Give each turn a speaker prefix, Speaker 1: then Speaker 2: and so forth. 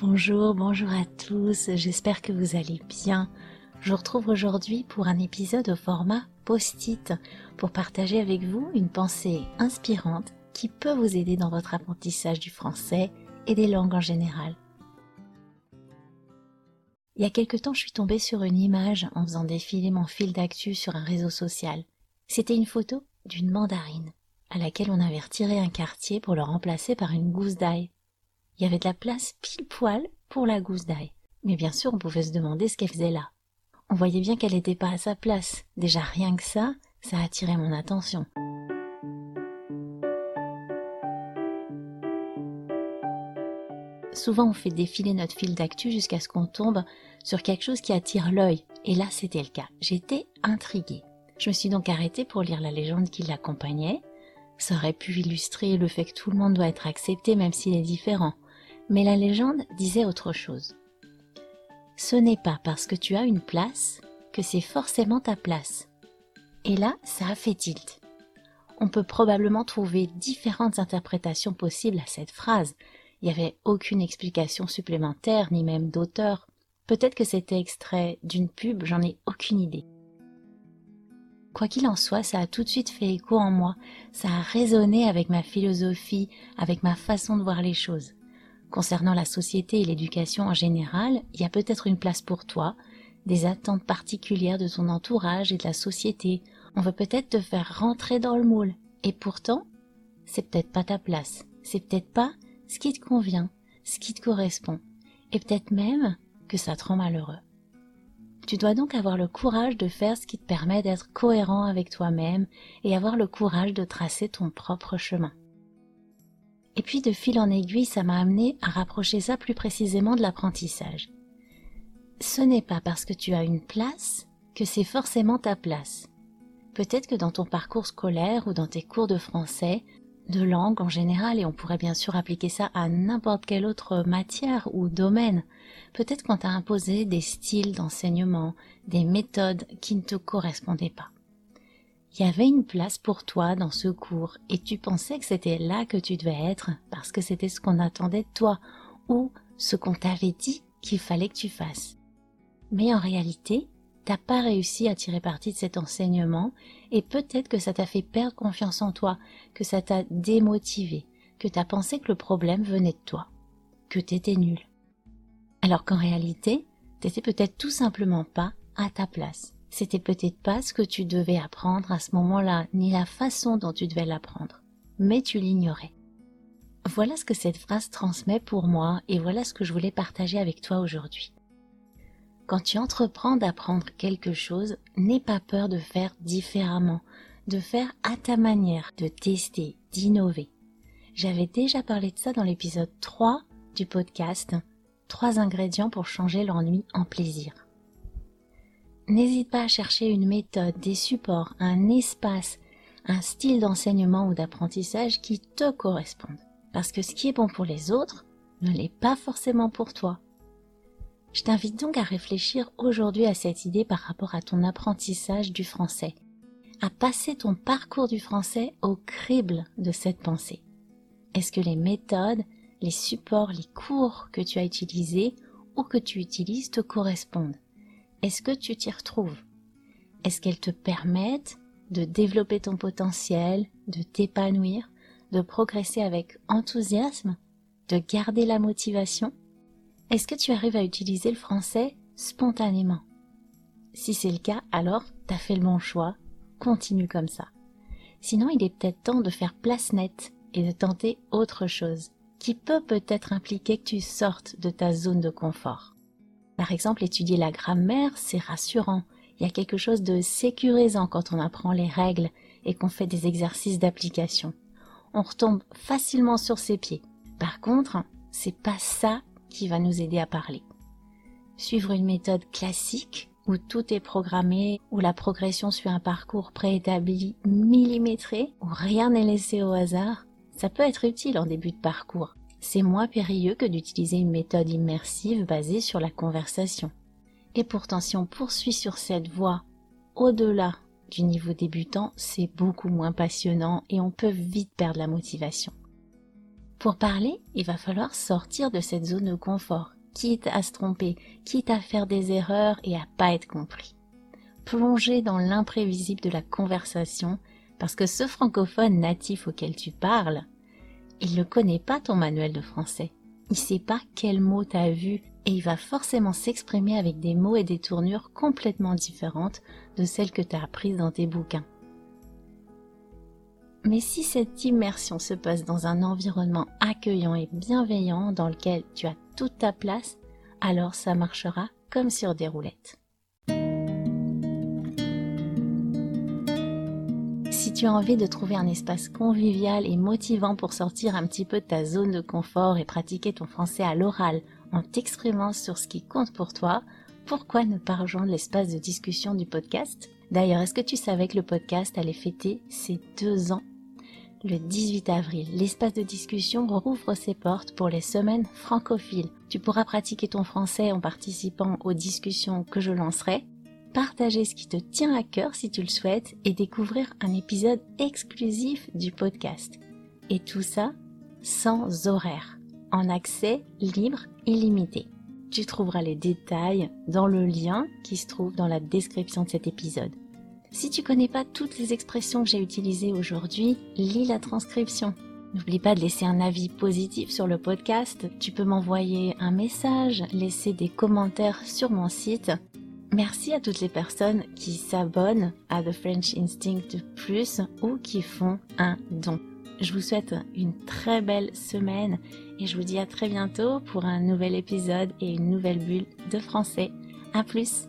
Speaker 1: Bonjour, bonjour à tous, j'espère que vous allez bien. Je vous retrouve aujourd'hui pour un épisode au format post-it pour partager avec vous une pensée inspirante qui peut vous aider dans votre apprentissage du français et des langues en général. Il y a quelque temps, je suis tombée sur une image en faisant défiler mon fil d'actu sur un réseau social. C'était une photo d'une mandarine à laquelle on avait retiré un quartier pour le remplacer par une gousse d'ail il y avait de la place pile poil pour la gousse d'ail. Mais bien sûr, on pouvait se demander ce qu'elle faisait là. On voyait bien qu'elle n'était pas à sa place. Déjà rien que ça, ça attirait mon attention. Souvent, on fait défiler notre fil d'actu jusqu'à ce qu'on tombe sur quelque chose qui attire l'œil. Et là, c'était le cas. J'étais intriguée. Je me suis donc arrêtée pour lire la légende qui l'accompagnait. Ça aurait pu illustrer le fait que tout le monde doit être accepté même s'il est différent. Mais la légende disait autre chose. Ce n'est pas parce que tu as une place que c'est forcément ta place. Et là, ça a fait tilt. On peut probablement trouver différentes interprétations possibles à cette phrase. Il n'y avait aucune explication supplémentaire, ni même d'auteur. Peut-être que c'était extrait d'une pub, j'en ai aucune idée. Quoi qu'il en soit, ça a tout de suite fait écho en moi, ça a résonné avec ma philosophie, avec ma façon de voir les choses. Concernant la société et l'éducation en général, il y a peut-être une place pour toi, des attentes particulières de ton entourage et de la société. On veut peut-être te faire rentrer dans le moule. Et pourtant, c'est peut-être pas ta place. C'est peut-être pas ce qui te convient, ce qui te correspond. Et peut-être même que ça te rend malheureux. Tu dois donc avoir le courage de faire ce qui te permet d'être cohérent avec toi-même et avoir le courage de tracer ton propre chemin. Et puis de fil en aiguille, ça m'a amené à rapprocher ça plus précisément de l'apprentissage. Ce n'est pas parce que tu as une place que c'est forcément ta place. Peut-être que dans ton parcours scolaire ou dans tes cours de français, de langue en général, et on pourrait bien sûr appliquer ça à n'importe quelle autre matière ou domaine, peut-être qu'on t'a imposé des styles d'enseignement, des méthodes qui ne te correspondaient pas. Il y avait une place pour toi dans ce cours et tu pensais que c'était là que tu devais être parce que c'était ce qu'on attendait de toi ou ce qu'on t'avait dit qu'il fallait que tu fasses. Mais en réalité, t'as pas réussi à tirer parti de cet enseignement et peut-être que ça t'a fait perdre confiance en toi, que ça t'a démotivé, que t'as pensé que le problème venait de toi, que t'étais nul. Alors qu'en réalité, t'étais peut-être tout simplement pas à ta place c'était peut-être pas ce que tu devais apprendre à ce moment-là, ni la façon dont tu devais l'apprendre, mais tu l'ignorais. Voilà ce que cette phrase transmet pour moi et voilà ce que je voulais partager avec toi aujourd'hui. Quand tu entreprends d'apprendre quelque chose, n'aie pas peur de faire différemment, de faire à ta manière, de tester, d'innover. J'avais déjà parlé de ça dans l'épisode 3 du podcast 3 ingrédients pour changer l'ennui en plaisir. N'hésite pas à chercher une méthode, des supports, un espace, un style d'enseignement ou d'apprentissage qui te correspondent. Parce que ce qui est bon pour les autres ne l'est pas forcément pour toi. Je t'invite donc à réfléchir aujourd'hui à cette idée par rapport à ton apprentissage du français, à passer ton parcours du français au crible de cette pensée. Est-ce que les méthodes, les supports, les cours que tu as utilisés ou que tu utilises te correspondent? Est-ce que tu t'y retrouves? Est-ce qu'elles te permettent de développer ton potentiel, de t'épanouir, de progresser avec enthousiasme, de garder la motivation? Est-ce que tu arrives à utiliser le français spontanément? Si c'est le cas, alors t'as fait le bon choix, continue comme ça. Sinon, il est peut-être temps de faire place nette et de tenter autre chose, qui peut peut-être impliquer que tu sortes de ta zone de confort. Par exemple, étudier la grammaire, c'est rassurant. Il y a quelque chose de sécurisant quand on apprend les règles et qu'on fait des exercices d'application. On retombe facilement sur ses pieds. Par contre, c'est pas ça qui va nous aider à parler. Suivre une méthode classique où tout est programmé, où la progression suit un parcours préétabli millimétré, où rien n'est laissé au hasard, ça peut être utile en début de parcours c'est moins périlleux que d'utiliser une méthode immersive basée sur la conversation. Et pourtant, si on poursuit sur cette voie au-delà du niveau débutant, c'est beaucoup moins passionnant et on peut vite perdre la motivation. Pour parler, il va falloir sortir de cette zone de confort, quitte à se tromper, quitte à faire des erreurs et à pas être compris. Plonger dans l'imprévisible de la conversation, parce que ce francophone natif auquel tu parles, il ne connaît pas ton manuel de français. Il sait pas quel mot t'as vu et il va forcément s'exprimer avec des mots et des tournures complètement différentes de celles que tu as apprises dans tes bouquins. Mais si cette immersion se passe dans un environnement accueillant et bienveillant dans lequel tu as toute ta place, alors ça marchera comme sur des roulettes. Tu as envie de trouver un espace convivial et motivant pour sortir un petit peu de ta zone de confort et pratiquer ton français à l'oral en t'exprimant sur ce qui compte pour toi, pourquoi ne pas rejoindre l'espace de discussion du podcast? D'ailleurs, est-ce que tu savais que le podcast allait fêter ses deux ans? Le 18 avril, l'espace de discussion rouvre ses portes pour les semaines francophiles. Tu pourras pratiquer ton français en participant aux discussions que je lancerai, partager ce qui te tient à cœur si tu le souhaites et découvrir un épisode exclusif du podcast. Et tout ça sans horaire, en accès libre illimité. Tu trouveras les détails dans le lien qui se trouve dans la description de cet épisode. Si tu connais pas toutes les expressions que j'ai utilisées aujourd'hui, lis la transcription. N'oublie pas de laisser un avis positif sur le podcast. Tu peux m'envoyer un message, laisser des commentaires sur mon site. Merci à toutes les personnes qui s'abonnent à The French Instinct Plus ou qui font un don. Je vous souhaite une très belle semaine et je vous dis à très bientôt pour un nouvel épisode et une nouvelle bulle de français. À plus!